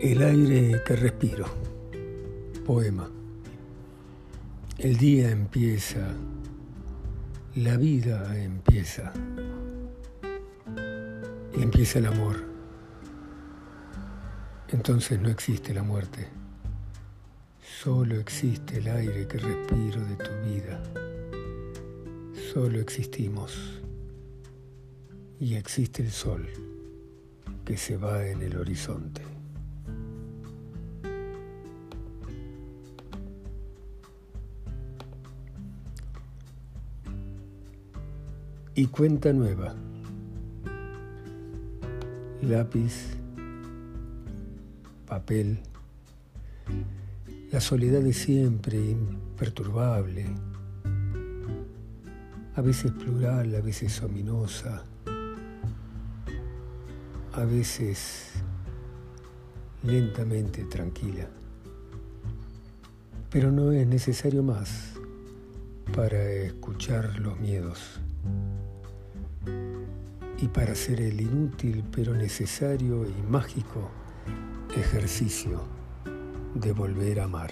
El aire que respiro. Poema. El día empieza. La vida empieza. Y empieza el amor. Entonces no existe la muerte. Solo existe el aire que respiro de tu vida. Solo existimos. Y existe el sol que se va en el horizonte. Y cuenta nueva. Lápiz, papel, la soledad de siempre, imperturbable, a veces plural, a veces ominosa, a veces lentamente tranquila. Pero no es necesario más para escuchar los miedos y para hacer el inútil pero necesario y mágico ejercicio de volver a amar.